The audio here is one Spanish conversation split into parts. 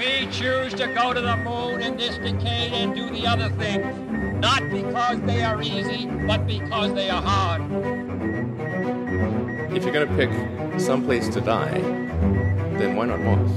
We choose to go to the moon in this decade and do the other thing, not because they are easy, but because they are hard. If you're going to pick some place to die, then why not Mars?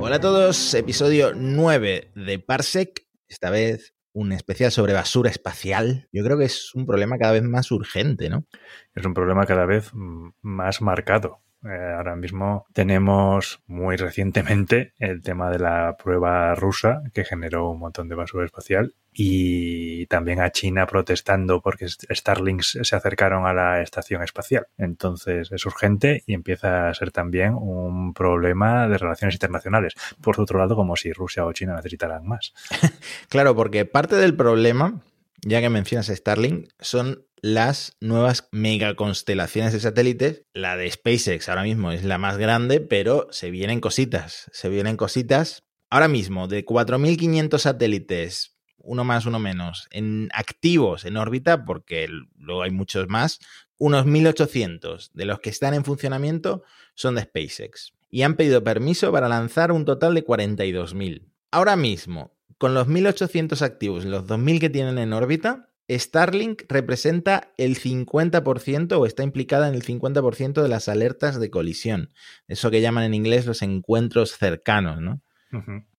Hola a todos, episodio 9 de Parsec. Esta vez un especial sobre basura espacial. Yo creo que es un problema cada vez más urgente, ¿no? Es un problema cada vez más marcado. Eh, ahora mismo tenemos muy recientemente el tema de la prueba rusa que generó un montón de basura espacial y también a China protestando porque Starlink se acercaron a la estación espacial. Entonces es urgente y empieza a ser también un problema de relaciones internacionales. Por otro lado, como si Rusia o China necesitaran más. claro, porque parte del problema, ya que mencionas Starlink, son las nuevas megaconstelaciones de satélites. La de SpaceX ahora mismo es la más grande, pero se vienen cositas. Se vienen cositas. Ahora mismo, de 4.500 satélites, uno más, uno menos, en activos en órbita, porque luego hay muchos más, unos 1.800 de los que están en funcionamiento son de SpaceX. Y han pedido permiso para lanzar un total de 42.000. Ahora mismo, con los 1.800 activos los 2.000 que tienen en órbita, Starlink representa el 50% o está implicada en el 50% de las alertas de colisión. Eso que llaman en inglés los encuentros cercanos, ¿no?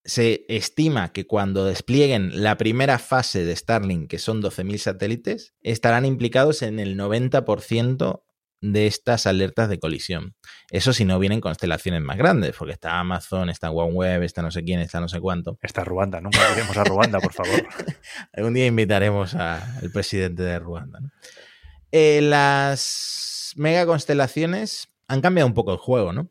Se estima que cuando desplieguen la primera fase de Starlink, que son 12.000 satélites, estarán implicados en el 90% de estas alertas de colisión. Eso si no vienen constelaciones más grandes, porque está Amazon, está OneWeb, está no sé quién, está no sé cuánto. Está Ruanda, nunca iremos a Ruanda, por favor. Algún día invitaremos al presidente de Ruanda. Eh, las mega constelaciones han cambiado un poco el juego, ¿no?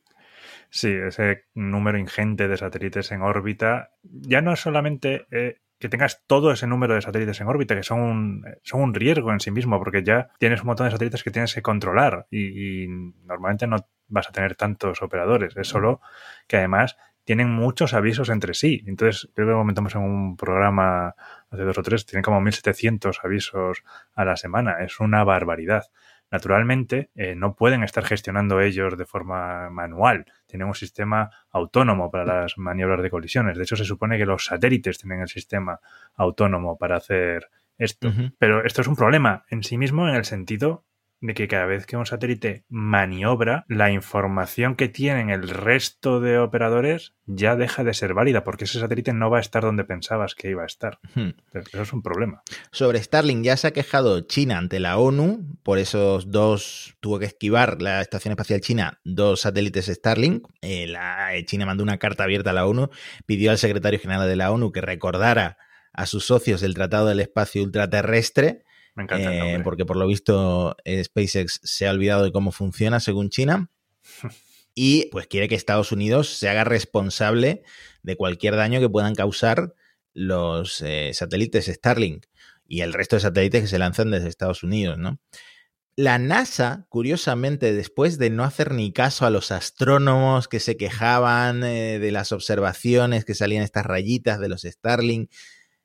Sí, ese número ingente de satélites en órbita ya no es solamente eh, que tengas todo ese número de satélites en órbita, que son un, son un riesgo en sí mismo, porque ya tienes un montón de satélites que tienes que controlar y, normalmente no vas a tener tantos operadores. Es solo que además tienen muchos avisos entre sí. Entonces, creo que comentamos en un programa hace dos o tres, tienen como 1.700 avisos a la semana. Es una barbaridad. Naturalmente, eh, no pueden estar gestionando ellos de forma manual. Tienen un sistema autónomo para las maniobras de colisiones. De hecho, se supone que los satélites tienen el sistema autónomo para hacer esto. Pero esto es un problema en sí mismo en el sentido de que cada vez que un satélite maniobra, la información que tienen el resto de operadores ya deja de ser válida, porque ese satélite no va a estar donde pensabas que iba a estar. Eso es un problema. Sobre Starlink ya se ha quejado China ante la ONU, por esos dos, tuvo que esquivar la Estación Espacial China dos satélites Starlink. Eh, la, eh, China mandó una carta abierta a la ONU, pidió al secretario general de la ONU que recordara a sus socios el Tratado del Espacio Ultraterrestre me encanta eh, porque por lo visto eh, SpaceX se ha olvidado de cómo funciona según China. y pues quiere que Estados Unidos se haga responsable de cualquier daño que puedan causar los eh, satélites Starlink y el resto de satélites que se lanzan desde Estados Unidos, ¿no? La NASA, curiosamente, después de no hacer ni caso a los astrónomos que se quejaban de las observaciones que salían estas rayitas de los Starlink,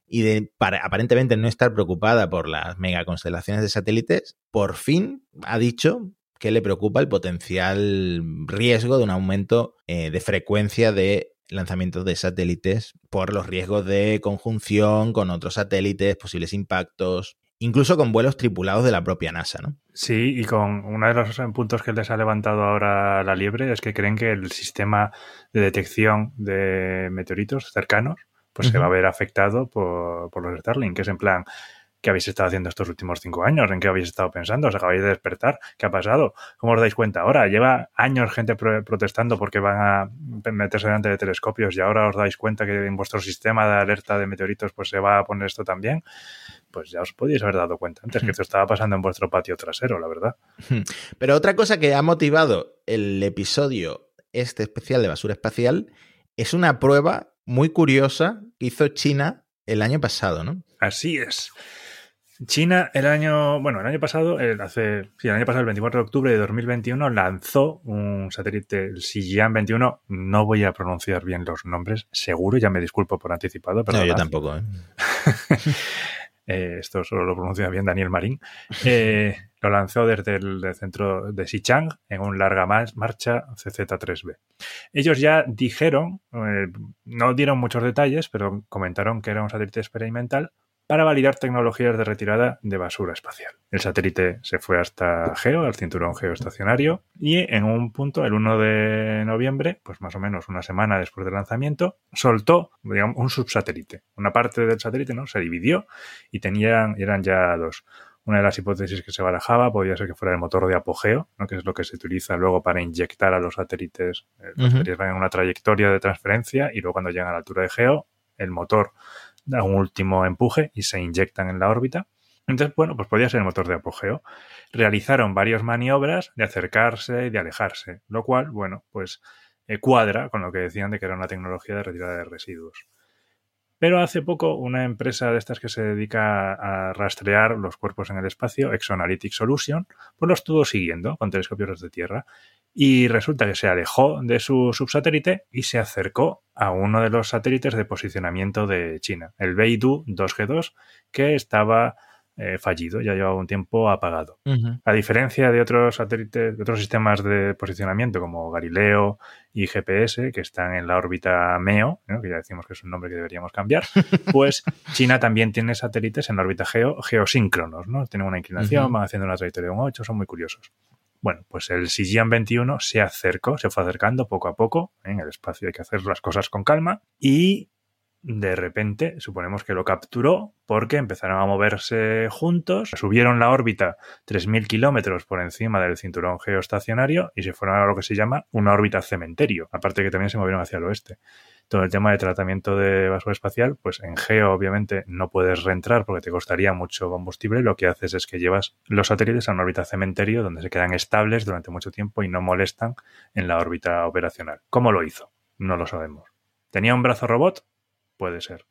y de aparentemente no estar preocupada por las megaconstelaciones de satélites, por fin ha dicho que le preocupa el potencial riesgo de un aumento eh, de frecuencia de lanzamientos de satélites por los riesgos de conjunción con otros satélites, posibles impactos, incluso con vuelos tripulados de la propia NASA, ¿no? Sí, y con uno de los puntos que les ha levantado ahora la liebre es que creen que el sistema de detección de meteoritos cercanos pues se va a ver afectado por, por los Starlink, que es en plan, ¿qué habéis estado haciendo estos últimos cinco años? ¿En qué habéis estado pensando? ¿Os acabáis de despertar? ¿Qué ha pasado? ¿Cómo os dais cuenta ahora? Lleva años gente protestando porque van a meterse delante de telescopios y ahora os dais cuenta que en vuestro sistema de alerta de meteoritos pues se va a poner esto también. Pues ya os podíais haber dado cuenta antes que esto estaba pasando en vuestro patio trasero, la verdad. Pero otra cosa que ha motivado el episodio este especial de basura espacial es una prueba muy curiosa que hizo China el año pasado, ¿no? Así es. China el año, bueno, el año pasado, el, hace, sí, el año pasado, el 24 de octubre de 2021, lanzó un satélite, el Xi'an 21. No voy a pronunciar bien los nombres, seguro, ya me disculpo por anticipado. Pero no, yo tampoco. ¿eh? eh, esto solo lo pronuncia bien Daniel Marín. Eh, lo lanzó desde el centro de Xichang en un larga marcha CZ-3B. Ellos ya dijeron, eh, no dieron muchos detalles, pero comentaron que era un satélite experimental para validar tecnologías de retirada de basura espacial. El satélite se fue hasta Geo, al cinturón geoestacionario, y en un punto, el 1 de noviembre, pues más o menos una semana después del lanzamiento, soltó un subsatélite. Una parte del satélite ¿no? se dividió y tenían, eran ya dos. Una de las hipótesis que se barajaba podía ser que fuera el motor de apogeo, ¿no? que es lo que se utiliza luego para inyectar a los satélites. Eh, los satélites van en una trayectoria de transferencia y luego cuando llegan a la altura de Geo, el motor da un último empuje y se inyectan en la órbita. Entonces, bueno, pues podía ser el motor de apogeo. Realizaron varias maniobras de acercarse y de alejarse, lo cual, bueno, pues eh, cuadra con lo que decían de que era una tecnología de retirada de residuos. Pero hace poco una empresa de estas que se dedica a rastrear los cuerpos en el espacio, Exoanalytic Solution, pues lo estuvo siguiendo con telescopios desde Tierra y resulta que se alejó de su subsatélite y se acercó a uno de los satélites de posicionamiento de China, el Beidou 2G2, que estaba eh, fallido, ya llevaba un tiempo apagado. A diferencia de otros satélites, de otros sistemas de posicionamiento como Galileo y GPS, que están en la órbita MEO, que ya decimos que es un nombre que deberíamos cambiar, pues China también tiene satélites en la órbita geo, geosíncronos, ¿no? Tienen una inclinación, van haciendo una trayectoria de un 8, son muy curiosos. Bueno, pues el Xijian 21 se acercó, se fue acercando poco a poco. En el espacio hay que hacer las cosas con calma. Y de repente, suponemos que lo capturó porque empezaron a moverse juntos, subieron la órbita 3.000 kilómetros por encima del cinturón geoestacionario y se fueron a lo que se llama una órbita cementerio, aparte que también se movieron hacia el oeste todo el tema de tratamiento de basura espacial, pues en Geo obviamente no puedes reentrar porque te costaría mucho combustible. Lo que haces es que llevas los satélites a una órbita cementerio donde se quedan estables durante mucho tiempo y no molestan en la órbita operacional. ¿Cómo lo hizo? No lo sabemos. ¿Tenía un brazo robot? Puede ser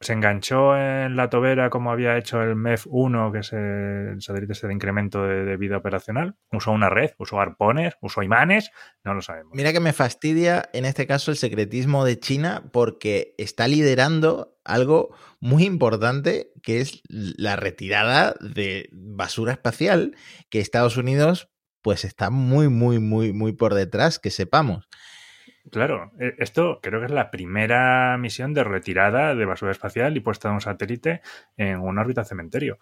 se enganchó en la tobera como había hecho el MEF-1, que es el satélite este de incremento de, vida operacional. Usó una red, usó arpones, usó imanes, no lo sabemos. Mira que me fastidia en este caso el secretismo de China porque está liderando algo muy importante que es la retirada de basura espacial que Estados Unidos pues está muy, muy, muy, muy por detrás, que sepamos. Claro, e, esto creo que es la primera misión de retirada de basura espacial y puesta de un satélite en una órbita cementerio.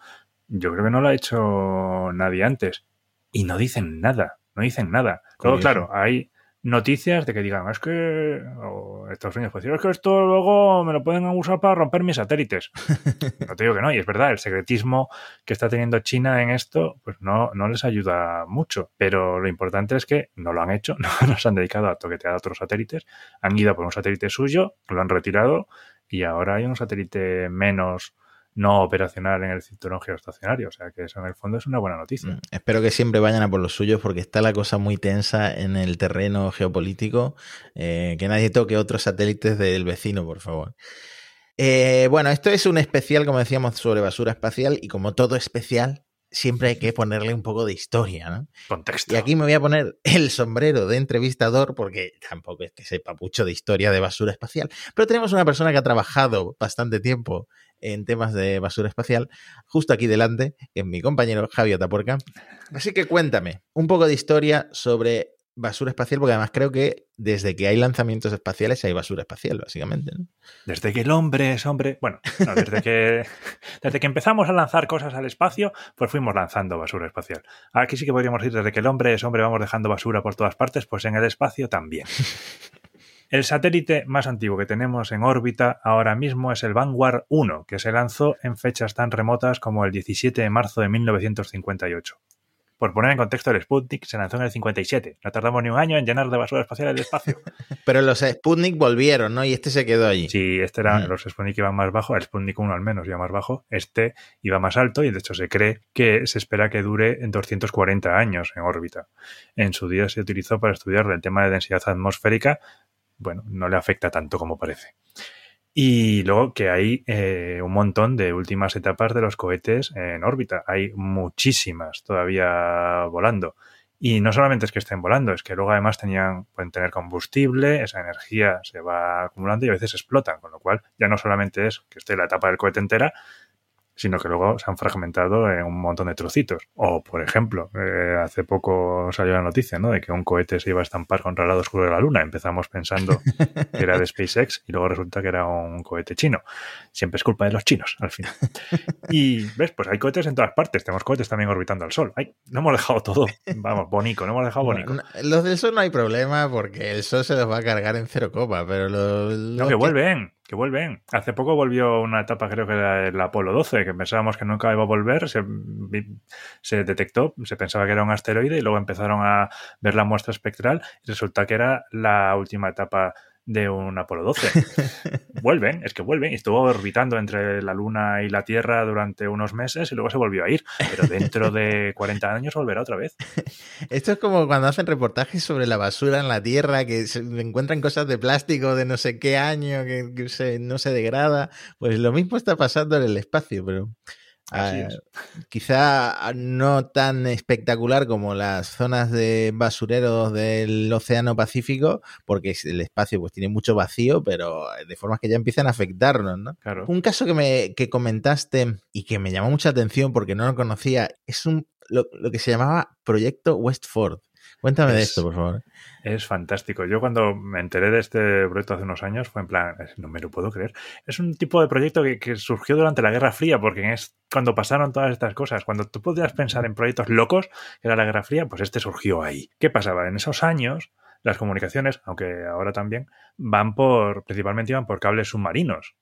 Yo creo que no lo ha hecho nadie antes. Y no dicen nada, no dicen nada. Todo claro, hay noticias de que digan, es que o Estados Unidos puede decir, es que esto luego me lo pueden usar para romper mis satélites. no te digo que no, y es verdad, el secretismo que está teniendo China en esto, pues no, no les ayuda mucho. Pero lo importante es que no lo han hecho, no nos han dedicado a toquetear a otros satélites, han ido por un satélite suyo, lo han retirado y ahora hay un satélite menos no operacional en el cinturón geoestacionario. O sea que eso en el fondo es una buena noticia. Mm, espero que siempre vayan a por los suyos porque está la cosa muy tensa en el terreno geopolítico. Eh, que nadie toque otros satélites del vecino, por favor. Eh, bueno, esto es un especial, como decíamos, sobre basura espacial y como todo especial, siempre hay que ponerle un poco de historia, ¿no? Contexto. Y aquí me voy a poner el sombrero de entrevistador porque tampoco es que sepa mucho de historia de basura espacial, pero tenemos una persona que ha trabajado bastante tiempo en temas de basura espacial, justo aquí delante, que es mi compañero Javier Taporca. Así que cuéntame un poco de historia sobre basura espacial, porque además creo que desde que hay lanzamientos espaciales hay basura espacial, básicamente. Desde que el hombre es hombre, bueno, desde, que, desde que empezamos a lanzar cosas al espacio, pues fuimos lanzando basura espacial. Aquí sí que podríamos decir, desde que el hombre es hombre, vamos dejando basura por todas partes, pues en el espacio también. El satélite más antiguo que tenemos en órbita ahora mismo es el Vanguard 1, que se lanzó en fechas tan remotas como el 17 de marzo de 1958. Por poner en contexto, el Sputnik se lanzó en el 57. No tardamos ni un año en llenar de basura espacial el espacio. Pero los Sputnik volvieron, ¿no? Y este se quedó allí. Sí, este era, mm. los Sputnik iban más bajo, el Sputnik 1 al menos iba más bajo, este iba más alto y de hecho se cree que se espera que dure en 240 años en órbita. En su día se utilizó para estudiar el tema de densidad atmosférica bueno, no le afecta tanto como parece. Y luego que hay eh, un montón de últimas etapas de los cohetes en órbita. Hay muchísimas todavía volando. Y no solamente es que estén volando, es que luego además tenían, pueden tener combustible, esa energía se va acumulando y a veces explotan, con lo cual ya no solamente es que esté la etapa del cohete entera, sino que luego se han fragmentado en un montón de trocitos. O, por ejemplo, eh, hace poco salió la noticia ¿no? de que un cohete se iba a estampar contra el lado oscuro de la Luna. Empezamos pensando que era de SpaceX y luego resulta que era un cohete chino. Siempre es culpa de los chinos, al final. Y, ¿ves? Pues hay cohetes en todas partes. Tenemos cohetes también orbitando al Sol. Ay, no hemos dejado todo, vamos, bonito, no hemos dejado bonito. Los del Sol no hay problema porque el Sol se los va a cargar en cero copa, pero los... No, que vuelven que vuelven. Hace poco volvió una etapa, creo que era el Apolo 12, que pensábamos que nunca iba a volver, se, se, detectó, se pensaba que era un asteroide y luego empezaron a ver la muestra espectral y resulta que era la última etapa de un Apolo 12. vuelven, es que vuelven. Y estuvo orbitando entre la Luna y la Tierra durante unos meses y luego se volvió a ir. Pero dentro de 40 años volverá otra vez. Esto es como cuando hacen reportajes sobre la basura en la Tierra, que se encuentran cosas de plástico de no sé qué año, que, se, no se degrada. Pues lo mismo está pasando en el espacio, pero... Ah, quizá no tan espectacular como las zonas de basureros del Océano Pacífico, porque el espacio pues tiene mucho vacío, pero de formas que ya empiezan a afectarnos, ¿no? Un caso que me que comentaste y que me llamó mucha atención porque no lo conocía, es un lo, lo que se llamaba Proyecto Westford. Cuéntame de esto, por favor. Es fantástico. Yo cuando me enteré de este proyecto hace unos años fue en plan, no me lo puedo creer. Es un tipo de proyecto que, surgió durante la Guerra Fría, porque es cuando pasaron todas estas cosas. Cuando tú podías pensar en proyectos locos, que era la Guerra Fría, pues este surgió ahí. ¿Qué pasaba? En esos años, las comunicaciones, aunque ahora también, van por, principalmente iban por cables submarinos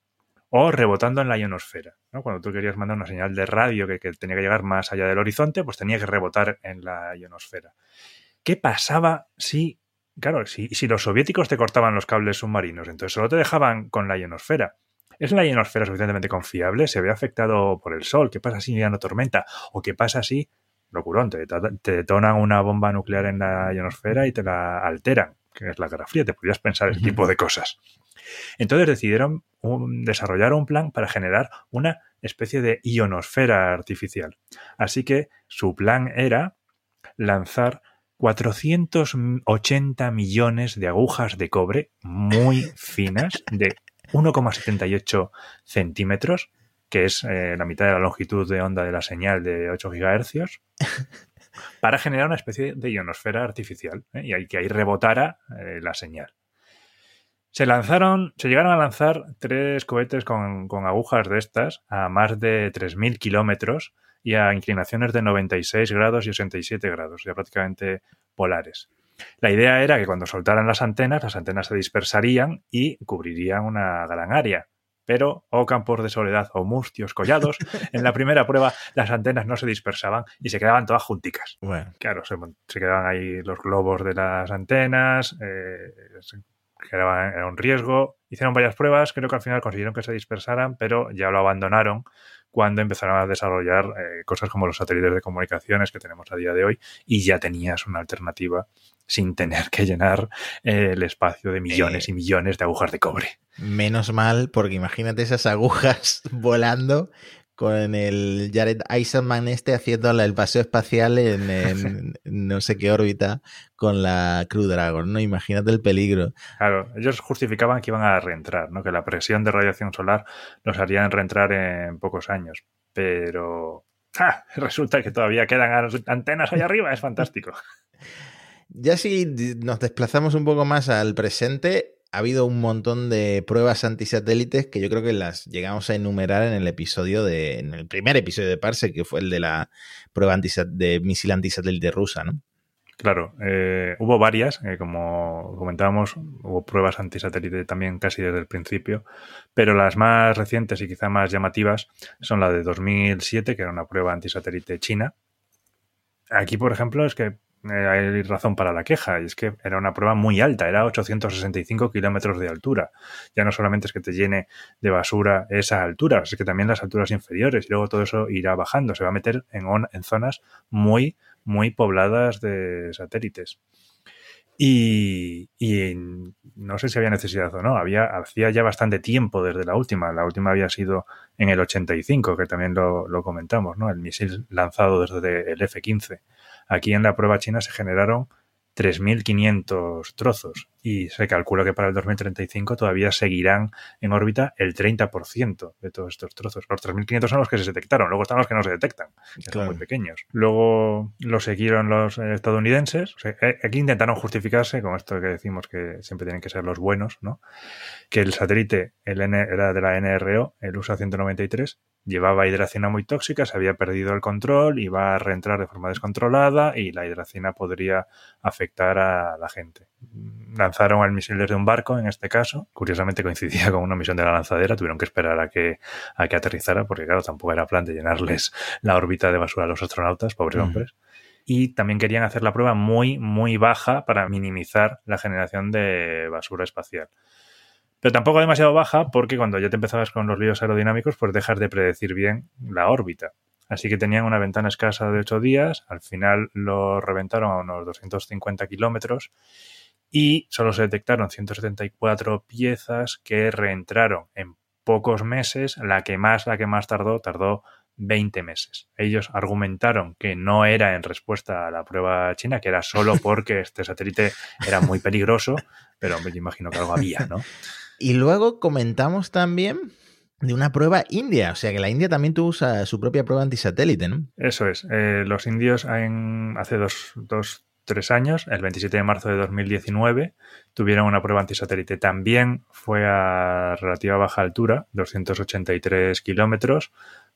o rebotando en la ionosfera. Cuando tú querías mandar una señal de radio que, que, tenía que llegar más allá del horizonte, pues tenía que rebotar en la ionosfera. ¿Qué pasaba si, claro, si, si los soviéticos te cortaban los cables submarinos? Entonces solo te dejaban con la ionosfera. ¿Es la ionosfera suficientemente confiable? ¿Se ve afectado por el sol? ¿Qué pasa si ya no tormenta? ¿O qué pasa si, locurón, te, te detonan una bomba nuclear en la ionosfera y te la alteran? Que es la Guerra Fría, te podías pensar ese tipo de cosas. Entonces decidieron desarrollar un plan para generar una especie de ionosfera artificial. Así que su plan era lanzar 480 millones de agujas de cobre muy finas de 1,78 centímetros, que es eh, la mitad de la longitud de onda de la señal de 8 gigahercios, para generar una especie de ionosfera artificial ¿eh? y que ahí rebotara eh, la señal. Se lanzaron, se llegaron a lanzar tres cohetes con, con agujas de estas a más de 3.000 kilómetros y a inclinaciones de 96 grados y 87 grados, ya prácticamente polares. La idea era que cuando soltaran las antenas, las antenas se dispersarían y cubrirían una gran área. Pero, o oh campos de soledad o mustios collados, en la primera prueba las antenas no se dispersaban y se quedaban todas junticas. Bueno. Claro, se, quedaban ahí los globos de las antenas, eh, era un riesgo. Hicieron varias pruebas, creo que al final consiguieron que se dispersaran, pero ya lo abandonaron cuando empezaron a desarrollar eh, cosas como los satélites de comunicaciones que tenemos a día de hoy y ya tenías una alternativa sin tener que llenar eh, el espacio de millones y eh, millones de agujas de cobre. Menos mal, porque imagínate esas agujas volando con el Jared Eisenman este haciendo el paseo espacial en, no sé qué órbita con la Crew Dragon, ¿no? Imagínate el peligro. Claro, ellos justificaban que iban a reentrar, ¿no? Que la presión de radiación solar los harían reentrar en pocos años. Pero ¡ah! resulta que todavía quedan antenas ahí arriba, es fantástico. Ya si nos desplazamos un poco más al presente, ha habido un montón de pruebas antisatélites que yo creo que las llegamos a enumerar en el episodio de, en el primer episodio de Parse, que fue el de la prueba de misil antisatélite rusa, ¿no? Claro, eh, hubo varias, eh, como comentábamos, hubo pruebas antisatélite también casi desde el principio, pero las más recientes y quizá más llamativas son la de 2007, que era una prueba antisatélite china. Aquí, por ejemplo, es que hay razón para la queja, y es que era una prueba muy alta, era 865 kilómetros de altura. Ya no solamente es que te llene de basura esa altura, es que también las alturas inferiores, y luego todo eso irá bajando, se va a meter en, en zonas muy, muy pobladas de satélites. Y, no sé si había necesidad o no, había, hacía ya bastante tiempo desde la última. La última había sido en el 85, que también lo, lo comentamos, ¿no? El misil lanzado desde el F-15. Aquí en la prueba china se generaron 3.500 trozos y se calcula que para el 2035 todavía seguirán en órbita el 30% de todos estos trozos. Los 3.500 son los que se detectaron, luego están los que no se detectan, que son muy pequeños. Luego lo siguieron los estadounidenses. Eh, aquí intentaron justificarse con esto que decimos que siempre tienen que ser los buenos, ¿no? que el satélite el N, era de la NRO, el USA 193, llevaba hidracina muy tóxica, se había perdido el control, iba a reentrar de forma descontrolada y la hidracina podría afectar a la gente. Lanzaron el misil desde un barco, en este caso. Curiosamente coincidía con una misión de la lanzadera, tuvieron que esperar a que, a que aterrizara, porque claro, tampoco era plan de llenarles la órbita de basura a los astronautas, pobres hombres. Y también querían hacer la prueba muy, muy baja para minimizar la generación de basura espacial pero tampoco demasiado baja porque cuando ya te empezabas con los líos aerodinámicos, pues dejas de predecir bien la órbita. Así que tenían una ventana escasa de 8 días, al final lo reventaron a unos 250 kilómetros y solo se detectaron 174 piezas que reentraron en pocos meses, la que más, la que más tardó, tardó 20 meses. Ellos argumentaron que no era en respuesta a la prueba china, que era solo porque este satélite era muy peligroso, pero me imagino que algo había, ¿no? Y luego comentamos también de una prueba india, o sea que la India también tuvo su propia prueba antisatélite, ¿no? Eso es. Eh, los indios hace dos, dos, tres años, el 27 de marzo de 2019, tuvieron una prueba antisatélite. También fue a relativa baja altura, 283 kilómetros,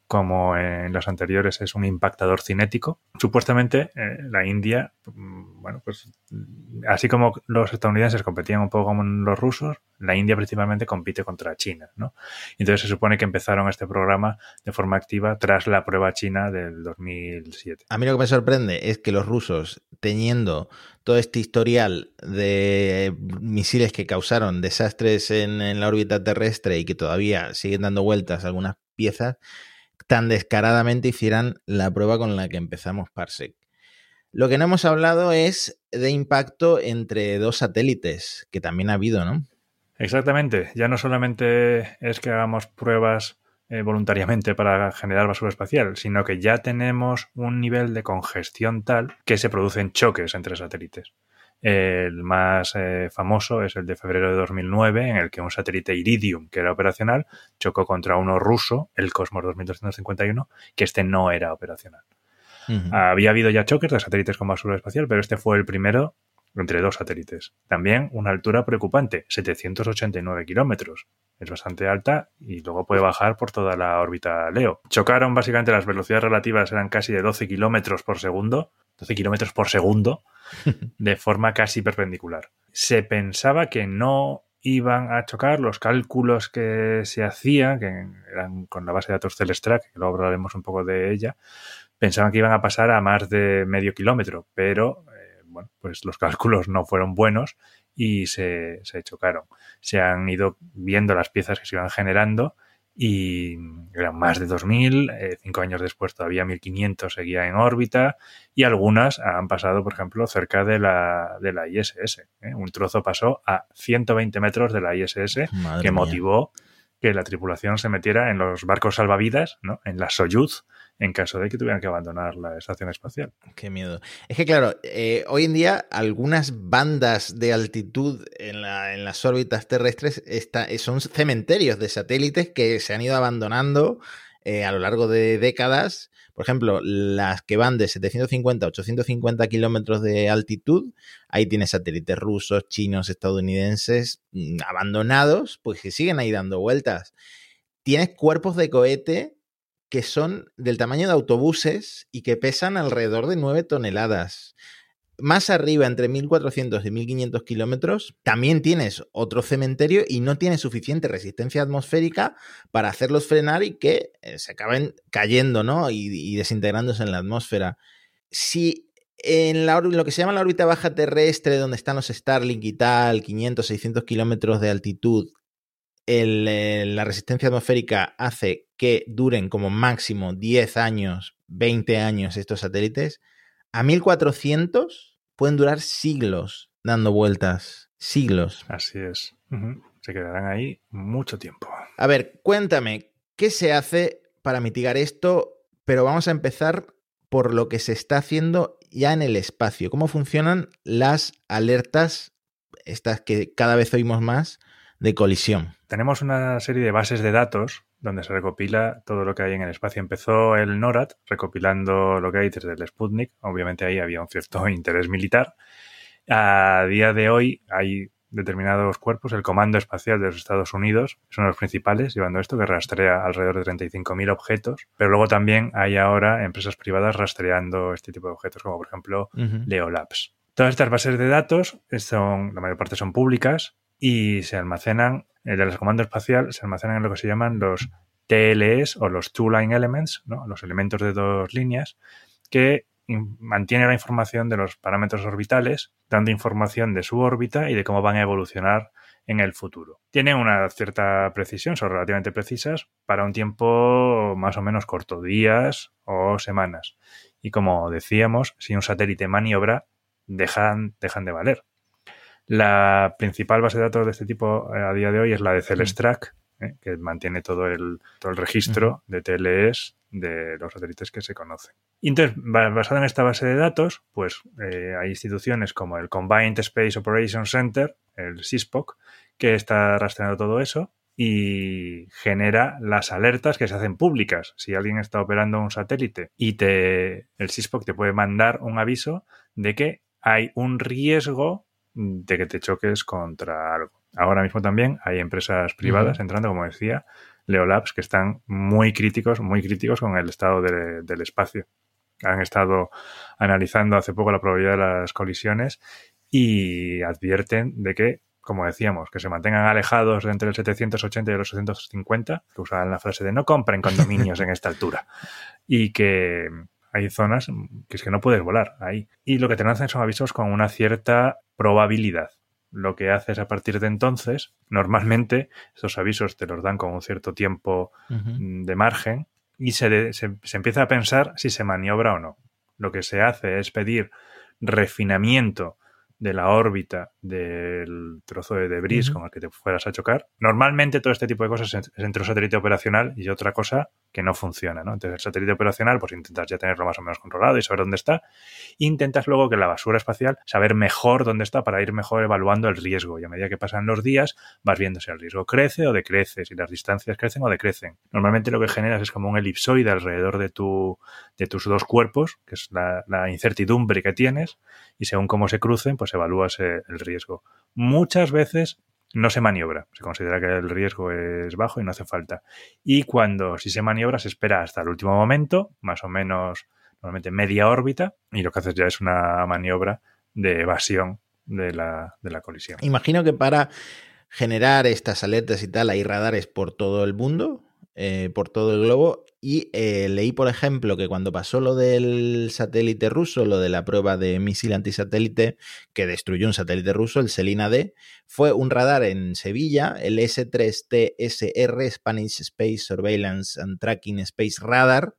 como en los anteriores es un impactador cinético. Supuestamente eh, la India, mm, bueno, pues así como los estadounidenses competían un poco con los rusos, la India principalmente compite contra China, ¿no? Entonces se supone que empezaron este programa de forma activa tras la prueba china del 2007. A mí lo que me sorprende es que los rusos, teniendo todo este historial de misiles que causaron desastres en la órbita terrestre y que todavía siguen dando vueltas algunas piezas, tan descaradamente hicieran la prueba con la que empezamos Parsec. Lo que no hemos hablado es de impacto entre dos satélites, que también ha habido, ¿no? Exactamente. Ya no solamente es que hagamos pruebas eh, voluntariamente para generar basura espacial, sino que ya tenemos un nivel de congestión tal que se producen choques entre satélites. El más eh, famoso es el de febrero de 2009, en el que un satélite Iridium, que era operacional, chocó contra uno ruso, el Cosmos 2251, que este no era operacional. Había habido ya choques de satélites con basura espacial, pero este fue el primero entre dos satélites. También una altura preocupante, 789 kilómetros. Es bastante alta y luego puede bajar por toda la órbita Leo. Chocaron básicamente las velocidades relativas eran casi de 12 kilómetros por segundo, 12 kilómetros por segundo, de forma casi perpendicular. Se pensaba que no iban a chocar los cálculos que se hacían, que eran con la base de datos Celestra, que luego hablaremos un poco de ella, pensaban que iban a pasar a más de medio kilómetro, pero bueno, pues los cálculos no fueron buenos y se, se chocaron. Se han ido viendo las piezas que se iban generando y eran más de 2.000, eh, cinco años después todavía 1.500 seguía en órbita y algunas han pasado, por ejemplo, cerca de la, de la ISS. ¿eh? Un trozo pasó a 120 metros de la ISS que motivó que la tripulación se metiera en los barcos salvavidas, ¿no? en la Soyuz, en caso de que tuvieran que abandonar la estación espacial. Qué miedo. Es que claro, eh, hoy en día algunas bandas de altitud en, las órbitas terrestres son cementerios de satélites que se han ido abandonando eh, a lo largo de décadas. Por ejemplo, las que van de 750 a 850 kilómetros de altitud, ahí tienes satélites rusos, chinos, estadounidenses, mm, abandonados, pues que siguen ahí dando vueltas. Tienes cuerpos de cohete que son del tamaño de autobuses y que pesan alrededor de 9 toneladas. Más arriba, entre 1400 y 1500 kilómetros, también tienes otro cementerio y no tiene suficiente resistencia atmosférica para hacerlos frenar y que eh, se acaben cayendo ¿no? y, desintegrándose en la atmósfera. Si en la, lo que se llama la órbita baja terrestre, donde están los Starlink y tal, 500, 600 kilómetros de altitud, eh, la resistencia atmosférica hace que duren como máximo 10 años, 20 años estos satélites, a 1400 pueden durar siglos dando vueltas. Siglos. Así es. Se quedarán ahí mucho tiempo. A ver, cuéntame, ¿qué se hace para mitigar esto? Pero vamos a empezar por lo que se está haciendo ya en el espacio. ¿Cómo funcionan las alertas, estas que cada vez oímos más, de colisión? Tenemos una serie de bases de datos donde se recopila todo lo que hay en el espacio. Empezó el NORAD recopilando lo que hay desde el Sputnik. Obviamente ahí había un cierto interés militar. A día de hoy hay determinados cuerpos. El Comando Espacial de los Estados Unidos es uno de los principales llevando esto, que rastrea alrededor de 35.000 objetos. Pero luego también hay ahora empresas privadas rastreando este tipo de objetos, como por ejemplo Leo Labs. Todas estas bases de datos son, la mayor parte son públicas y se almacenan, el de los Comando Espacial se almacenan en lo que se llaman los TLS o los Two Line Elements, ¿no? los elementos de dos líneas, que mantiene la información de los parámetros orbitales, dando información de su órbita y de cómo van a evolucionar en el futuro. Tiene una cierta precisión, son relativamente precisas, para un tiempo más o menos corto, días o semanas. Y como decíamos, si un satélite maniobra, dejan de valer. La principal base de datos de este tipo eh, a día de hoy es la de Celestrac, ¿eh? que mantiene todo el, todo el registro de TLS de los satélites que se conocen. Y entonces, basado en esta base de datos, pues eh, hay instituciones como el Combined Space Operations Center, el CISPOC, que está rastreando todo eso y genera las alertas que se hacen públicas. Si alguien está operando un satélite y te, el CISPOC te puede mandar un aviso de que hay un riesgo de que te choques contra algo. Ahora mismo también hay empresas privadas entrando, como decía, Leolabs, que están muy críticos, muy críticos con el estado del espacio. Han estado analizando hace poco la probabilidad de las colisiones y advierten de que, como decíamos, que se mantengan alejados entre el 780 y los 850, que usaban la frase de no compren condominios en esta altura, y que hay zonas que es que no puedes volar ahí. Y lo que te lanzan son avisos con una cierta probabilidad lo que haces a partir de entonces, normalmente estos avisos te los dan con un cierto tiempo mm, de margen y se, se, empieza a pensar si se maniobra o no. Lo que se hace es pedir refinamiento de la órbita del trozo de debris con el que te fueras a chocar. Normalmente todo este tipo de cosas es entre un satélite operacional y otra cosa que no funciona, ¿no? Entonces el satélite operacional, pues intentas ya tenerlo más o menos controlado y saber dónde está. Intentas luego que la basura espacial saber mejor dónde está para ir mejor evaluando el riesgo. Y a medida que pasan los días, vas viendo si el riesgo crece o decrece, si las distancias crecen o decrecen. Normalmente lo que generas es como un elipsoide alrededor de, tu, de tus dos cuerpos, que es la, la incertidumbre que tienes, y según cómo se crucen, pues evalúas el riesgo. Muchas veces no se maniobra. Se considera que el riesgo es bajo y no hace falta. Y cuando si se maniobra, se espera hasta el último momento, más o menos normalmente media órbita, y lo que haces ya es una maniobra de evasión de la, de la colisión. Imagino que para generar estas alertas y tal hay radares por todo el mundo. Eh, por todo el globo. Y eh, leí, por ejemplo, que cuando pasó lo del satélite ruso, lo de la prueba de misil antisatélite que destruyó un satélite ruso, el Selina D, fue un radar en Sevilla, el S3TSR, Spanish Space Surveillance and Tracking Space Radar,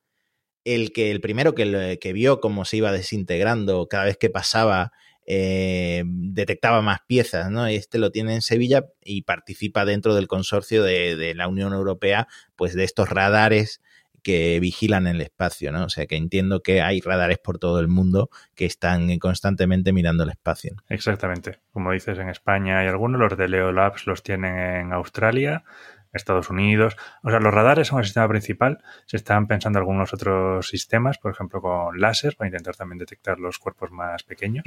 el que el primero que, que vio cómo se iba desintegrando cada vez que pasaba eh, detectaba más piezas, ¿no? Este lo tiene en Sevilla y participa dentro del consorcio de, la Unión Europea, pues de estos radares que vigilan el espacio, ¿no? O sea que entiendo que hay radares por todo el mundo que están constantemente mirando el espacio. Exactamente. Como dices, en España hay algunos, los de Leo Labs los tienen en Australia, Estados Unidos. O sea, los radares son el sistema principal. Se están pensando algunos otros sistemas, por ejemplo, con láser, para intentar también detectar los cuerpos más pequeños.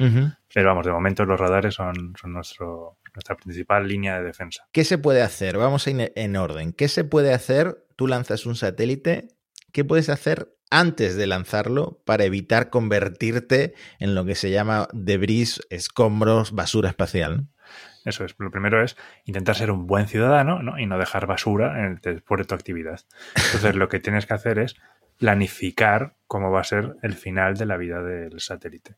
Pero vamos, de momento los radares son, son nuestro, nuestra principal línea de defensa. ¿Qué se puede hacer? Vamos a ir en orden. ¿Qué se puede hacer? Tú lanzas un satélite. ¿Qué puedes hacer antes de lanzarlo para evitar convertirte en lo que se llama debris, escombros, basura espacial? Eso es. Lo primero es intentar ser un buen ciudadano ¿no? y no dejar basura en después de tu actividad. Entonces, lo que tienes que hacer es planificar cómo va a ser el final de la vida del satélite.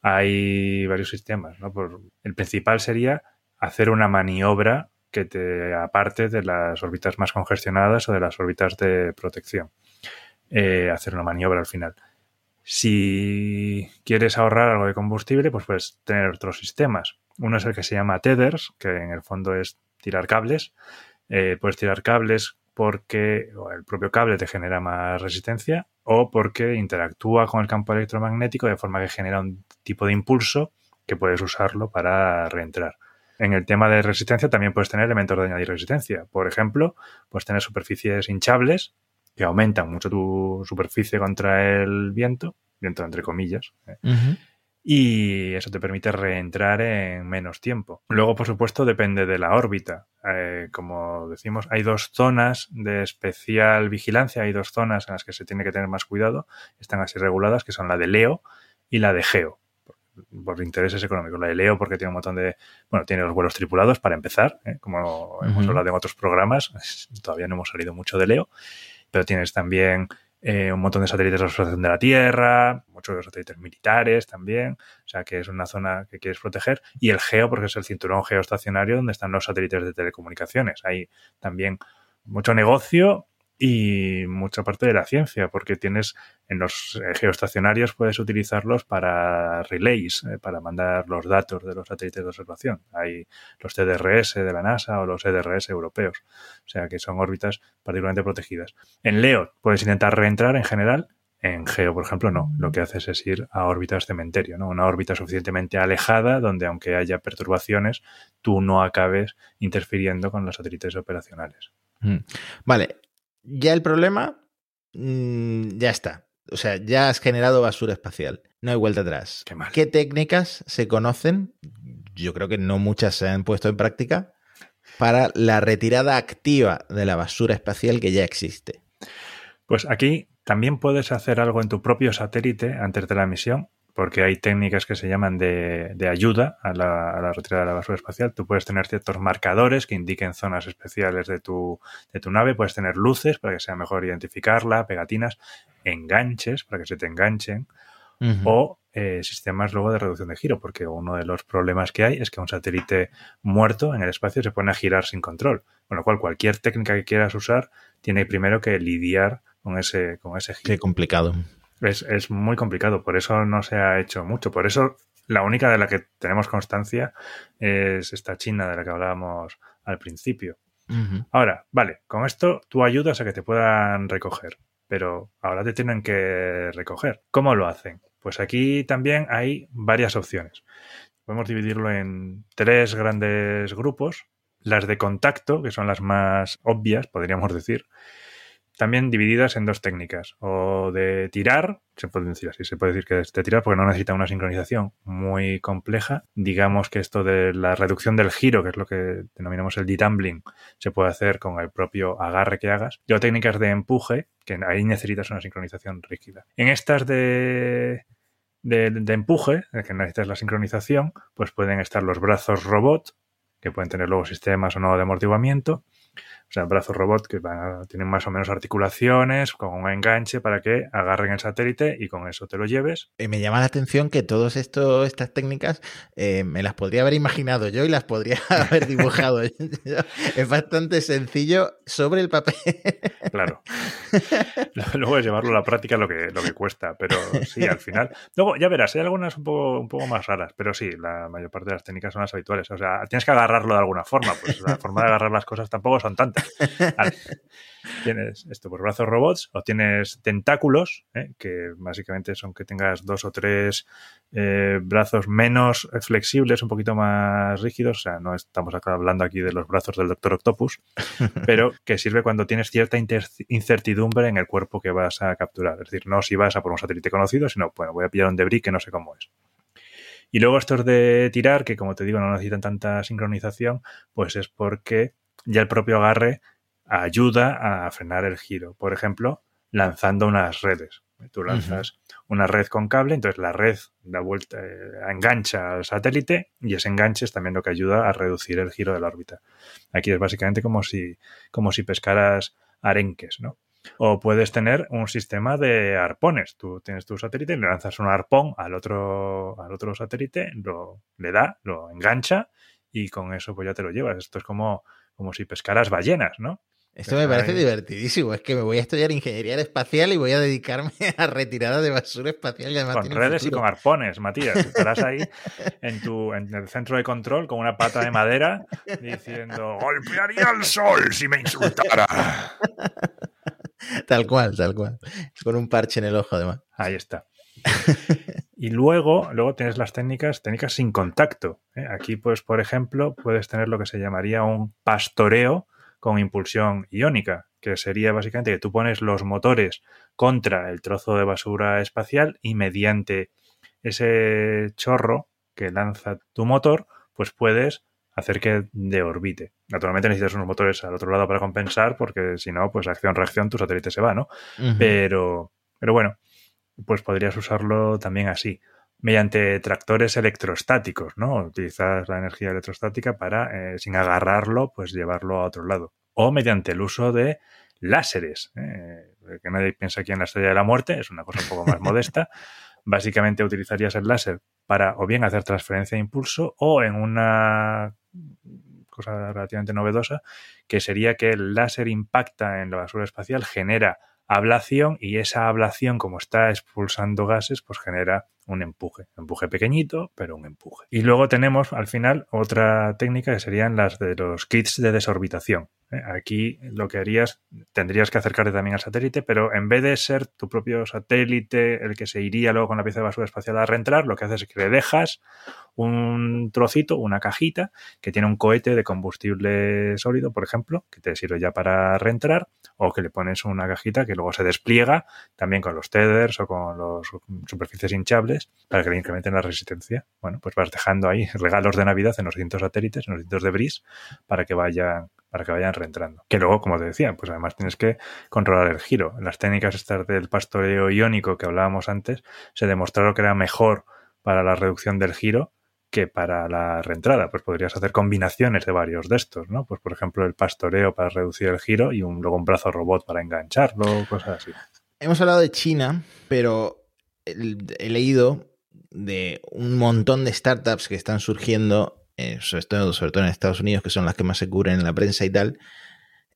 Hay varios sistemas. ¿no? Por, el principal sería hacer una maniobra que te aparte de las órbitas más congestionadas o de las órbitas de protección. Eh, hacer una maniobra al final. Si quieres ahorrar algo de combustible, pues puedes tener otros sistemas. Uno es el que se llama tethers, que en el fondo es tirar cables. Eh, puedes tirar cables porque el propio cable te genera más resistencia o porque interactúa con el campo electromagnético de forma que genera un tipo de impulso que puedes usarlo para reentrar. En el tema de resistencia también puedes tener elementos de añadir resistencia. Por ejemplo, puedes tener superficies hinchables que aumentan mucho tu superficie contra el viento, viento entre comillas, ¿eh? y eso te permite reentrar en menos tiempo. Luego, por supuesto, depende de la órbita. Eh, como decimos, hay dos zonas de especial vigilancia, hay dos zonas en las que se tiene que tener más cuidado, están así reguladas, que son la de Leo y la de Geo por intereses económicos. La de Leo porque tiene un montón de, bueno, tiene los vuelos tripulados para empezar, ¿eh? como hemos hablado en otros programas, todavía no hemos salido mucho de Leo, pero tienes también eh, un montón de satélites de observación de la Tierra, muchos satélites militares también, o sea que es una zona que quieres proteger, y el geo porque es el cinturón geoestacionario donde están los satélites de telecomunicaciones. Hay también mucho negocio y mucha parte de la ciencia, porque tienes en los geoestacionarios puedes utilizarlos para relays, eh, para mandar los datos de los satélites de observación. Hay los TDRS de la NASA o los EDRS europeos, o sea que son órbitas particularmente protegidas. En LEO puedes intentar reentrar en general, en Geo, por ejemplo, no. Lo que haces es ir a órbitas cementerio, ¿no? Una órbita suficientemente alejada donde aunque haya perturbaciones, tú no acabes interfiriendo con los satélites operacionales. Mm. Vale, ya el problema mm, ya está. O sea, ya has generado basura espacial. No hay vuelta atrás. Qué, técnicas se conocen? Yo creo que no muchas se han puesto en práctica para la retirada activa de la basura espacial que ya existe. Pues aquí también puedes hacer algo en tu propio satélite antes de la misión porque hay técnicas que se llaman de, ayuda a la, retirada de la basura espacial. Tú puedes tener ciertos marcadores que indiquen zonas especiales de tu, de tu nave, puedes tener luces para que sea mejor identificarla, pegatinas, enganches para que se te enganchen, o eh, sistemas luego de reducción de giro, porque uno de los problemas que hay es que un satélite muerto en el espacio se pone a girar sin control, con lo cual cualquier técnica que quieras usar tiene primero que lidiar con ese, con ese giro. Qué complicado. Es, muy complicado, por eso no se ha hecho mucho. Por eso la única de la que tenemos constancia es esta China de la que hablábamos al principio. Ahora, vale, con esto tú ayudas a que te puedan recoger, pero ahora te tienen que recoger. ¿Cómo lo hacen? Pues aquí también hay varias opciones. Podemos dividirlo en tres grandes grupos. Las de contacto, que son las más obvias, podríamos decir, también divididas en dos técnicas, o de tirar, se puede decir así, se puede decir que es de tirar porque no necesita una sincronización muy compleja. Digamos que esto de la reducción del giro, que es lo que denominamos el detumbling, se puede hacer con el propio agarre que hagas. Y o técnicas de empuje, que ahí necesitas una sincronización rígida. En estas de, de, de empuje, que necesitas la sincronización, pues pueden estar los brazos robot, que pueden tener luego sistemas o no de amortiguamiento, o sea, brazos robot que tienen más o menos articulaciones con un enganche para que agarren el satélite y con eso te lo lleves. Y me llama la atención que todas estas técnicas eh, me las podría haber imaginado yo y las podría haber dibujado. es bastante sencillo sobre el papel. claro. Luego es llevarlo a la práctica lo que, lo que cuesta, pero sí, al final. Luego, ya verás, hay algunas un poco, un poco más raras, pero sí, la mayor parte de las técnicas son las habituales. O sea, tienes que agarrarlo de alguna forma, pues la forma de agarrar las cosas tampoco son tantas. tienes esto, pues, brazos robots, o tienes tentáculos, ¿eh? que básicamente son que tengas dos o tres eh, brazos menos flexibles, un poquito más rígidos. O sea, no estamos acá hablando aquí de los brazos del Doctor Octopus, pero que sirve cuando tienes cierta incertidumbre en el cuerpo que vas a capturar. Es decir, no si vas a por un satélite conocido, sino, bueno, voy a pillar un debris que no sé cómo es. Y luego estos de tirar, que como te digo no necesitan tanta sincronización, pues es porque ya el propio agarre ayuda a frenar el giro. Por ejemplo, lanzando unas redes. Tú lanzas una red con cable, entonces la red da vuelta, eh, engancha al satélite y ese enganche es también lo que ayuda a reducir el giro de la órbita. Aquí es básicamente como si, como si pescaras arenques, ¿no? O puedes tener un sistema de arpones. Tú tienes tu satélite, le lanzas un arpón al otro, al otro satélite, lo, le da, lo engancha y con eso pues ya te lo llevas. Esto es como como si pescaras ballenas, ¿no? Esto me parece divertidísimo. Es que me voy a estudiar ingeniería espacial y voy a dedicarme a retirada de basura espacial. Y con redes y con arpones, Matías. Estarás ahí en, tu, en el centro de control con una pata de madera diciendo: Golpearía el sol si me insultara. Tal cual, tal cual. Con un parche en el ojo, además. Ahí está. Y luego, luego tienes las técnicas, técnicas sin contacto. ¿eh? Aquí, pues, por ejemplo, puedes tener lo que se llamaría un pastoreo con impulsión iónica, que sería básicamente que tú pones los motores contra el trozo de basura espacial y mediante ese chorro que lanza tu motor, pues puedes hacer que deorbite. Naturalmente necesitas unos motores al otro lado para compensar, porque si no, pues acción-reacción, tu satélite se va, ¿no? Pero, pero bueno, pues podrías usarlo también así mediante tractores electrostáticos, ¿no? Utilizas la energía electrostática para, eh, sin agarrarlo, pues llevarlo a otro lado. O mediante el uso de láseres, ¿eh? que nadie piensa aquí en la estrella de la muerte, es una cosa un poco más modesta. Básicamente utilizarías el láser para o bien hacer transferencia de impulso o en una cosa relativamente novedosa, que sería que el láser impacta en la basura espacial, genera ablación y esa ablación, como está expulsando gases, pues genera un empuje. Un empuje pequeñito, pero un empuje. Y luego tenemos al final otra técnica que serían las de los kits de desorbitación. ¿Eh? Aquí lo que harías, tendrías que acercarte también al satélite, pero en vez de ser tu propio satélite el que se iría luego con la pieza de basura espacial a reentrar, lo que haces es que le dejas un trocito, una cajita, que tiene un cohete de combustible sólido, por ejemplo, que te sirve ya para reentrar, o que le pones una cajita que luego se despliega también con los tethers o con las superficies hinchables para que le incrementen la resistencia. Bueno, pues vas dejando ahí regalos de Navidad en los distintos satélites, en los distintos de bris, para que vayan para que vayan reentrando. Que luego, como te decía, pues además tienes que controlar el giro. Las técnicas estas del pastoreo iónico que hablábamos antes, se demostraron que era mejor para la reducción del giro que para la reentrada. Pues podrías hacer combinaciones de varios de estos, ¿no? Pues por ejemplo el pastoreo para reducir el giro y un, luego un brazo robot para engancharlo, cosas así. Hemos hablado de China, pero he leído de un montón de startups que están surgiendo eh, sobre, todo, en Estados Unidos, que son las que más se cubren en la prensa y tal,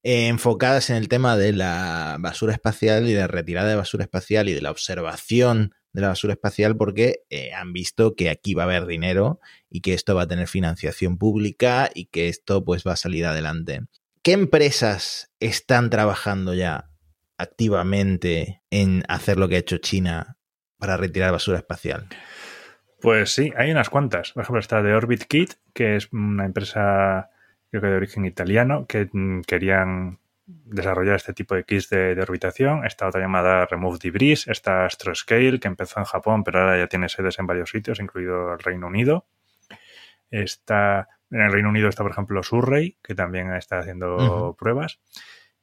eh, enfocadas en el tema de la basura espacial y de retirada de basura espacial y de la observación de la basura espacial porque eh, han visto que aquí va a haber dinero y que esto va a tener financiación pública y que esto pues va a salir adelante. ¿Qué empresas están trabajando ya activamente en hacer lo que ha hecho China para retirar basura espacial? Pues sí, hay unas cuantas. Por ejemplo, está de Orbit Kit, que es una empresa, creo que de origen italiano, que mm, querían desarrollar este tipo de kits de, orbitación. Está otra llamada Remove Debris, está Astroscale, que empezó en Japón, pero ahora ya tiene sedes en varios sitios, incluido el Reino Unido. Está, en el Reino Unido está, por ejemplo, Surrey, que también está haciendo pruebas.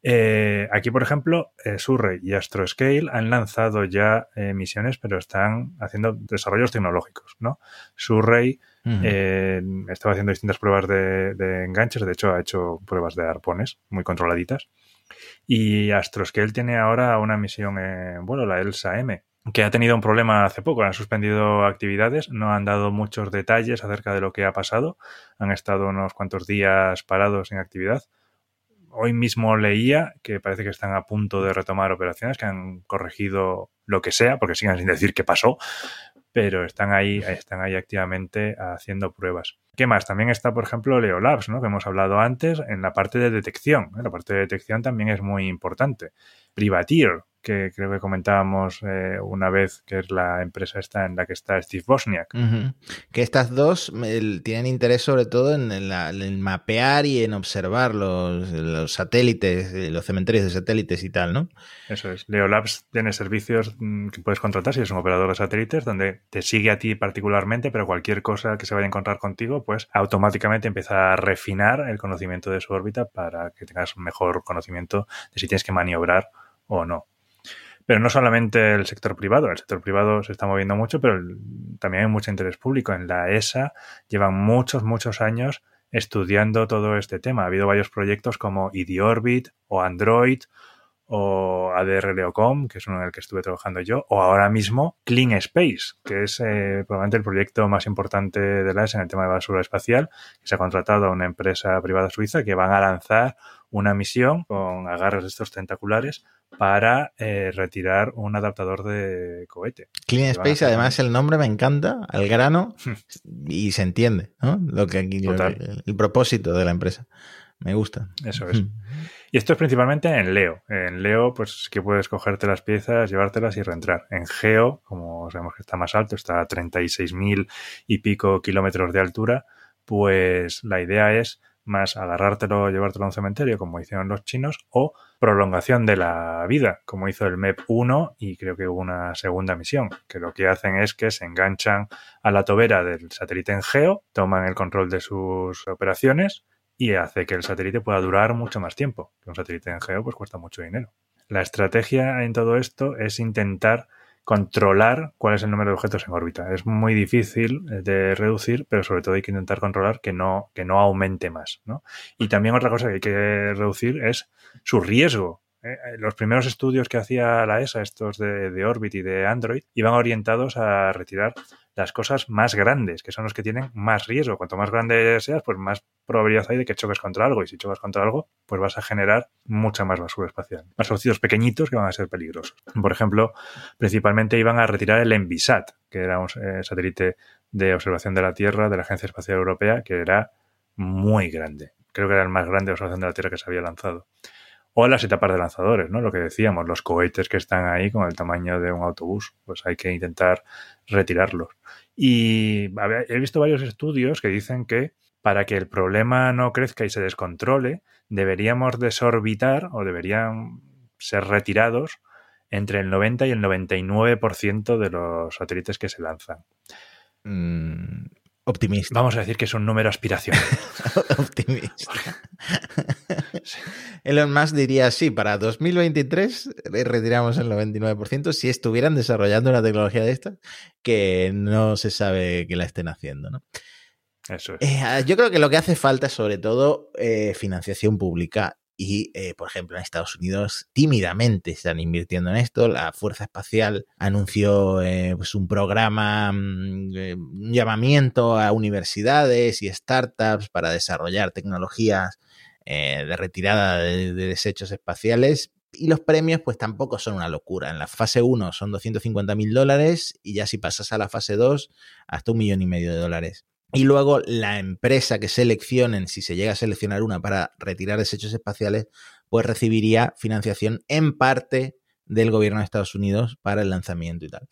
Eh, aquí, por ejemplo, eh, Surrey y Astroscale han lanzado ya eh, misiones, pero están haciendo desarrollos tecnológicos, ¿no? Surrey estaba haciendo distintas pruebas de, enganches, de hecho ha hecho pruebas de arpones muy controladitas. Y Astroscale tiene ahora una misión en vuelo, la ELSA M, que ha tenido un problema hace poco. Han suspendido actividades, no han dado muchos detalles acerca de lo que ha pasado. Han estado unos cuantos días parados en actividad hoy mismo leía que parece que están a punto de retomar operaciones, que han corregido lo que sea, porque sigan sin decir qué pasó, pero están ahí, están ahí activamente haciendo pruebas. ¿Qué más? También está, por ejemplo, Leolabs, ¿no? que hemos hablado antes, en la parte de detección. La parte de detección también es muy importante. Privateer, que creo que comentábamos eh, una vez, que es la empresa esta en la que está Steve Bosniak. Que estas dos tienen interés sobre todo en, mapear y en observar los, satélites, eh, los cementerios de satélites y tal, ¿no? Eso es. Leolabs tiene servicios mm, que puedes contratar si eres un operador de satélites, donde te sigue a ti particularmente, pero cualquier cosa que se vaya a encontrar contigo, pues automáticamente empieza a refinar el conocimiento de su órbita para que tengas un mejor conocimiento de si tienes que maniobrar o no. Pero no solamente el sector privado, el sector privado se está moviendo mucho, pero también hay mucho interés público. En la ESA llevan muchos, muchos años estudiando todo este tema. Ha habido varios proyectos como IDOrbit o Android o ADR Leocom, que es uno en el que estuve trabajando yo, o ahora mismo Clean Space, que es eh, probablemente el proyecto más importante de la ESA en el tema de basura espacial, que se ha contratado a una empresa privada suiza que van a lanzar una misión con agarres de estos tentaculares para eh, retirar un adaptador de cohete. Clean Space, además, el nombre me encanta, al grano, y se entiende, ¿no? Lo que aquí, el, el, propósito de la empresa. Me gusta. Eso es. Y esto es principalmente en Leo. En Leo, pues que puedes cogerte las piezas, llevártelas y reentrar. En Geo, como sabemos que está más alto, está a 36.000 y pico kilómetros de altura, pues la idea es más agarrártelo, llevártelo a un cementerio, como hicieron los chinos, o prolongación de la vida, como hizo el MEP 1 y creo que hubo una segunda misión, que lo que hacen es que se enganchan a la tobera del satélite en geo, toman el control de sus operaciones y hace que el satélite pueda durar mucho más tiempo. Un satélite en geo pues cuesta mucho dinero. La estrategia en todo esto es intentar controlar cuál es el número de objetos en órbita. Es muy difícil de reducir, pero sobre todo hay que intentar controlar que no, que no aumente más. ¿no? Y también otra cosa que hay que reducir es su riesgo. Eh, eh, los primeros estudios que hacía la ESA, estos de, Orbit y de Android, iban orientados a retirar las cosas más grandes, que son los que tienen más riesgo. Cuanto más grande seas, pues más probabilidad hay de que choques contra algo. Y si chocas contra algo, pues vas a generar mucha más basura espacial. Más trocitos pequeñitos que van a ser peligrosos. Por ejemplo, principalmente iban a retirar el Envisat, que era un eh, satélite de observación de la Tierra de la Agencia Espacial Europea, que era muy grande. Creo que era el más grande de observación de la Tierra que se había lanzado o las etapas de lanzadores, ¿no? Lo que decíamos, los cohetes que están ahí con el tamaño de un autobús, pues hay que intentar retirarlos. Y he visto varios estudios que dicen que para que el problema no crezca y se descontrole, deberíamos desorbitar o deberían ser retirados entre el 90 y el 99% de los satélites que se lanzan. Mm, optimista. Vamos a decir que es un número aspiracional. optimista. Elon Musk diría, sí, para 2023 retiramos el 99% si estuvieran desarrollando una tecnología de esta que no se sabe que la estén haciendo, ¿no? Eso es. Eh, yo creo que lo que hace falta es sobre todo eh, financiación pública y, eh, por ejemplo, en Estados Unidos tímidamente están invirtiendo en esto. La Fuerza Espacial anunció eh, pues un programa, mm, eh, un llamamiento a universidades y startups para desarrollar tecnologías de retirada de, de, desechos espaciales. Y los premios, pues tampoco son una locura. En la fase 1 son 250 mil dólares y ya si pasas a la fase 2, hasta un millón y medio de dólares. Y luego la empresa que seleccionen, si se llega a seleccionar una para retirar desechos espaciales, pues recibiría financiación en parte del gobierno de Estados Unidos para el lanzamiento y tal.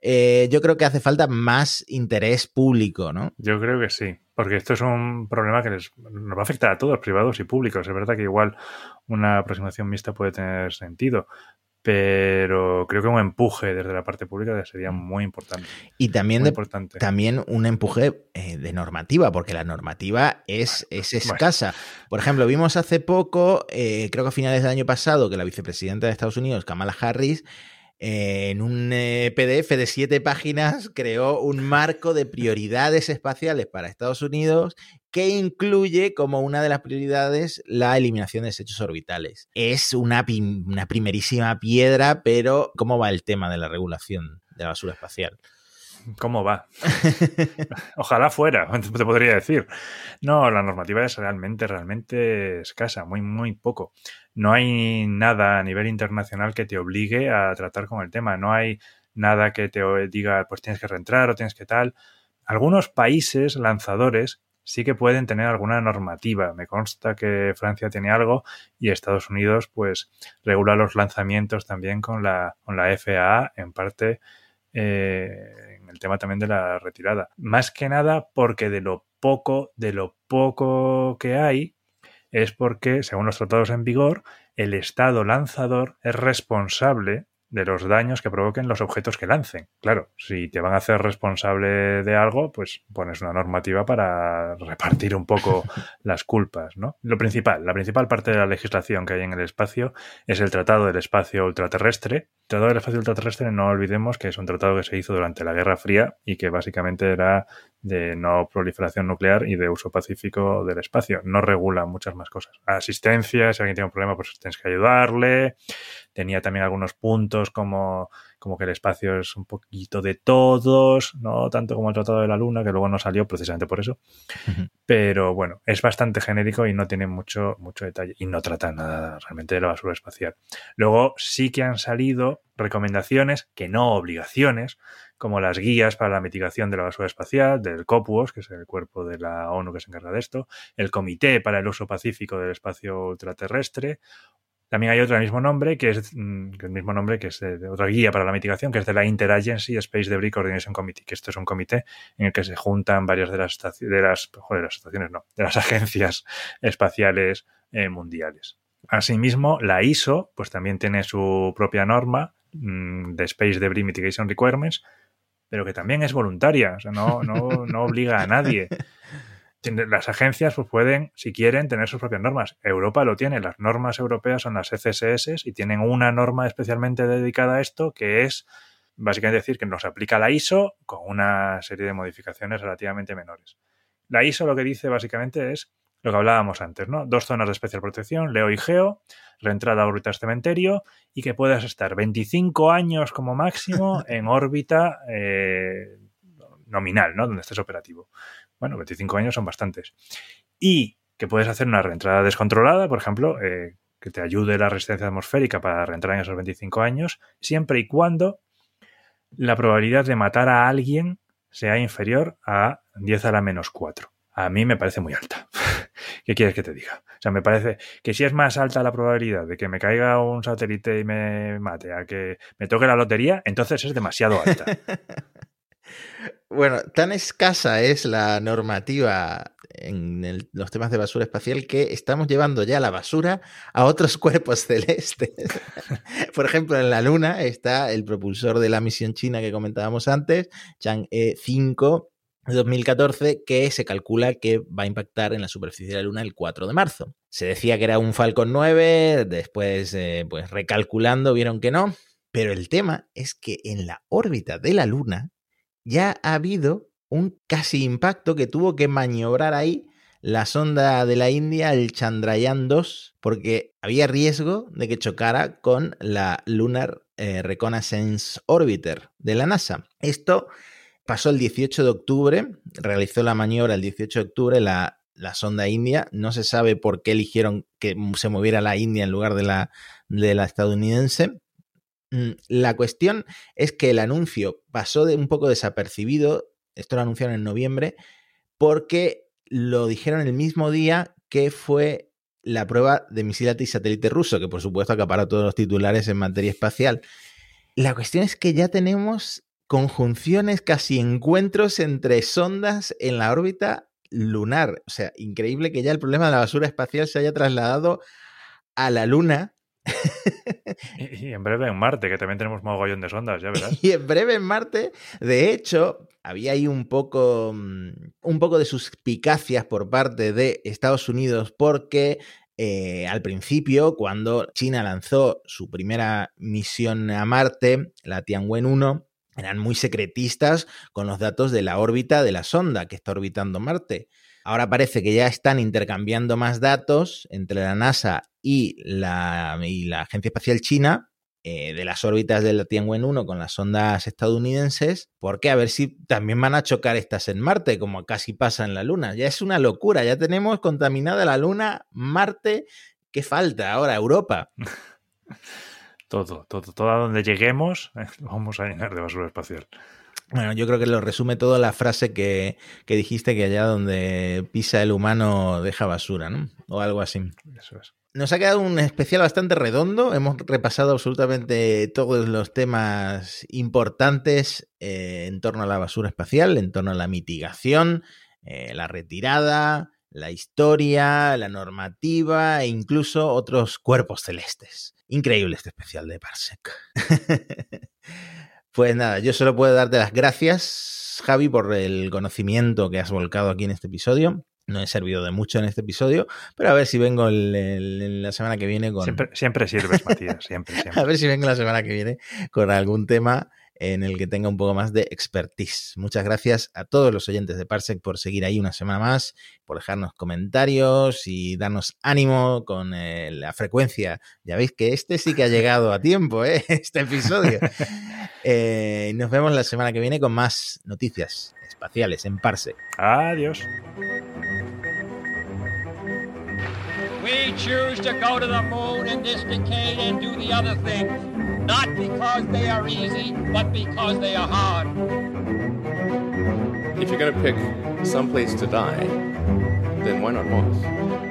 Eh, yo creo que hace falta más interés público, ¿no? Yo creo que sí, porque esto es un problema que les, nos va a afectar a todos, privados y públicos. Es verdad que igual una aproximación mixta puede tener sentido, pero creo que un empuje desde la parte pública sería muy importante. Y también, de, importante. también un empuje eh, de normativa, porque la normativa es, es escasa. Bueno. Por ejemplo, vimos hace poco, eh, creo que a finales del año pasado, que la vicepresidenta de Estados Unidos, Kamala Harris, eh, en un eh, PDF de siete páginas creó un marco de prioridades espaciales para Estados Unidos que incluye como una de las prioridades la eliminación de desechos orbitales. Es una, una primerísima piedra, pero ¿cómo va el tema de la regulación de la basura espacial? ¿Cómo va? Ojalá fuera, te podría decir. No, la normativa es realmente, realmente escasa, muy, muy poco. No hay nada a nivel internacional que te obligue a tratar con el tema. No hay nada que te diga, pues tienes que reentrar o tienes que tal. Algunos países lanzadores sí que pueden tener alguna normativa. Me consta que Francia tiene algo y Estados Unidos, pues, regula los lanzamientos también con la, con la FAA, en parte. Eh, el tema también de la retirada. Más que nada porque de lo poco, de lo poco que hay, es porque, según los tratados en vigor, el Estado lanzador es responsable de los daños que provoquen los objetos que lancen. Claro, si te van a hacer responsable de algo, pues pones una normativa para repartir un poco las culpas, ¿no? Lo principal, la principal parte de la legislación que hay en el espacio es el Tratado del Espacio Ultraterrestre. El Tratado del Espacio Ultraterrestre, no olvidemos que es un tratado que se hizo durante la Guerra Fría y que básicamente era de no proliferación nuclear y de uso pacífico del espacio. No regula muchas más cosas. Asistencia, si alguien tiene un problema, pues tienes que ayudarle. Tenía también algunos puntos como, como que el espacio es un poquito de todos, no tanto como el Tratado de la Luna, que luego no salió precisamente por eso. Pero bueno, es bastante genérico y no tiene mucho, mucho detalle y no trata nada realmente de la basura espacial. Luego sí que han salido recomendaciones, que no obligaciones, como las guías para la mitigación de la basura espacial, del COPUOS, que es el cuerpo de la ONU que se encarga de esto, el Comité para el Uso Pacífico del Espacio Ultraterrestre. También hay otro del mismo nombre, que es mm, el mismo nombre, que es de, otra guía para la mitigación, que es de la Interagency Space Debris Coordination Committee, que esto es un comité en el que se juntan varias de las de las, las estaciones no, de las agencias espaciales eh, mundiales. Asimismo, la ISO, pues también tiene su propia norma mm, de Space Debris Mitigation Requirements, pero que también es voluntaria, no, no, no obliga a nadie. Las agencias pues pueden, si quieren, tener sus propias normas. Europa lo tiene, las normas europeas son las ECSS y tienen una norma especialmente dedicada a esto que es básicamente decir que nos aplica la ISO con una serie de modificaciones relativamente menores. La ISO lo que dice básicamente es lo que hablábamos antes, ¿no? Dos zonas de especial protección, Leo y Geo, reentrada a órbita cementerio y que puedas estar 25 años como máximo en órbita eh, nominal, ¿no? Donde estés operativo. Bueno, 25 años son bastantes. Y que puedes hacer una reentrada descontrolada, por ejemplo, eh, que te ayude la resistencia atmosférica para reentrar en esos 25 años, siempre y cuando la probabilidad de matar a alguien sea inferior a 10 a la menos 4 a mí me parece muy alta. ¿Qué quieres que te diga? O sea, me parece que si es más alta la probabilidad de que me caiga un satélite y me mate a que me toque la lotería, entonces es demasiado alta. bueno, tan escasa es la normativa en los temas de basura espacial que estamos llevando ya la basura a otros cuerpos celestes. Por ejemplo, en la Luna está el propulsor de la misión china que comentábamos antes, Chang'e 5, 2014 que se calcula que va a impactar en la superficie de la Luna el 4 de marzo. Se decía que era un Falcon 9, después, eh, pues recalculando, vieron que no. Pero el tema es que en la órbita de la Luna ya ha habido un casi impacto que tuvo que maniobrar ahí la sonda de la India, el Chandrayaan 2, porque había riesgo de que chocara con la Lunar eh, Reconnaissance Orbiter de la NASA. Esto pasó el 18 de octubre, realizó la maniobra el 18 de octubre la, la sonda india. No se sabe por qué eligieron que se moviera la India en lugar de la, de la estadounidense. Mm, la cuestión es que el anuncio pasó de un poco desapercibido, esto lo anunciaron en noviembre, porque lo dijeron el mismo día que fue la prueba de misil satélite ruso, que por supuesto acaparó todos los titulares en materia espacial. La cuestión es que ya tenemos conjunciones, casi encuentros entre sondas en la órbita lunar. O sea, increíble que ya el problema de la basura espacial se haya trasladado a la Luna. y, en breve en Marte, que también tenemos mogollón de sondas, ya verás. y en breve en Marte, de hecho, había ahí un poco, mm, un poco de suspicacias por parte de Estados Unidos porque eh, al principio, cuando China lanzó su primera misión a Marte, la Tianwen 1, eran muy secretistas con los datos de la órbita de la sonda que está orbitando Marte. Ahora parece que ya están intercambiando más datos entre la NASA y la, la Agencia Espacial China eh, de las órbitas de la Tianwen 1 con las sondas estadounidenses, porque a ver si también van a chocar estas en Marte, como casi pasa en la Luna. Ya es una locura, ya tenemos contaminada la Luna, Marte, ¿qué falta ahora? Europa. todo, todo, todo a donde lleguemos vamos a llenar de basura espacial. Bueno, yo creo que lo resume todo la frase que, que, dijiste que allá donde pisa el humano deja basura, ¿no? O algo así. Eso es. Nos ha quedado un especial bastante redondo. Hemos repasado absolutamente todos los temas importantes eh, en torno a la basura espacial, en torno a la mitigación, eh, la retirada, la historia, la normativa e incluso otros cuerpos celestes. Increíble este especial de Parsec. pues nada, yo solo puedo darte las gracias, Javi, por el conocimiento que has volcado aquí en este episodio. No he servido de mucho en este episodio, pero a ver si vengo la semana que viene con... Siempre, siempre sirves, Matías, siempre, siempre. A ver si vengo la semana que viene con algún tema en el que tenga un poco más de expertise. Muchas gracias a todos los oyentes de Parsec por seguir ahí una semana más, por dejarnos comentarios y darnos ánimo con eh, la frecuencia. Ya veis que este sí que ha llegado a tiempo, ¿eh? este episodio. Eh, nos vemos la semana que viene con más noticias espaciales en Parsec. Adiós. We choose to go to the moon in this decade and do the other things, not because they are easy, but because they are hard. If you're going to pick some place to die, then why not Mars?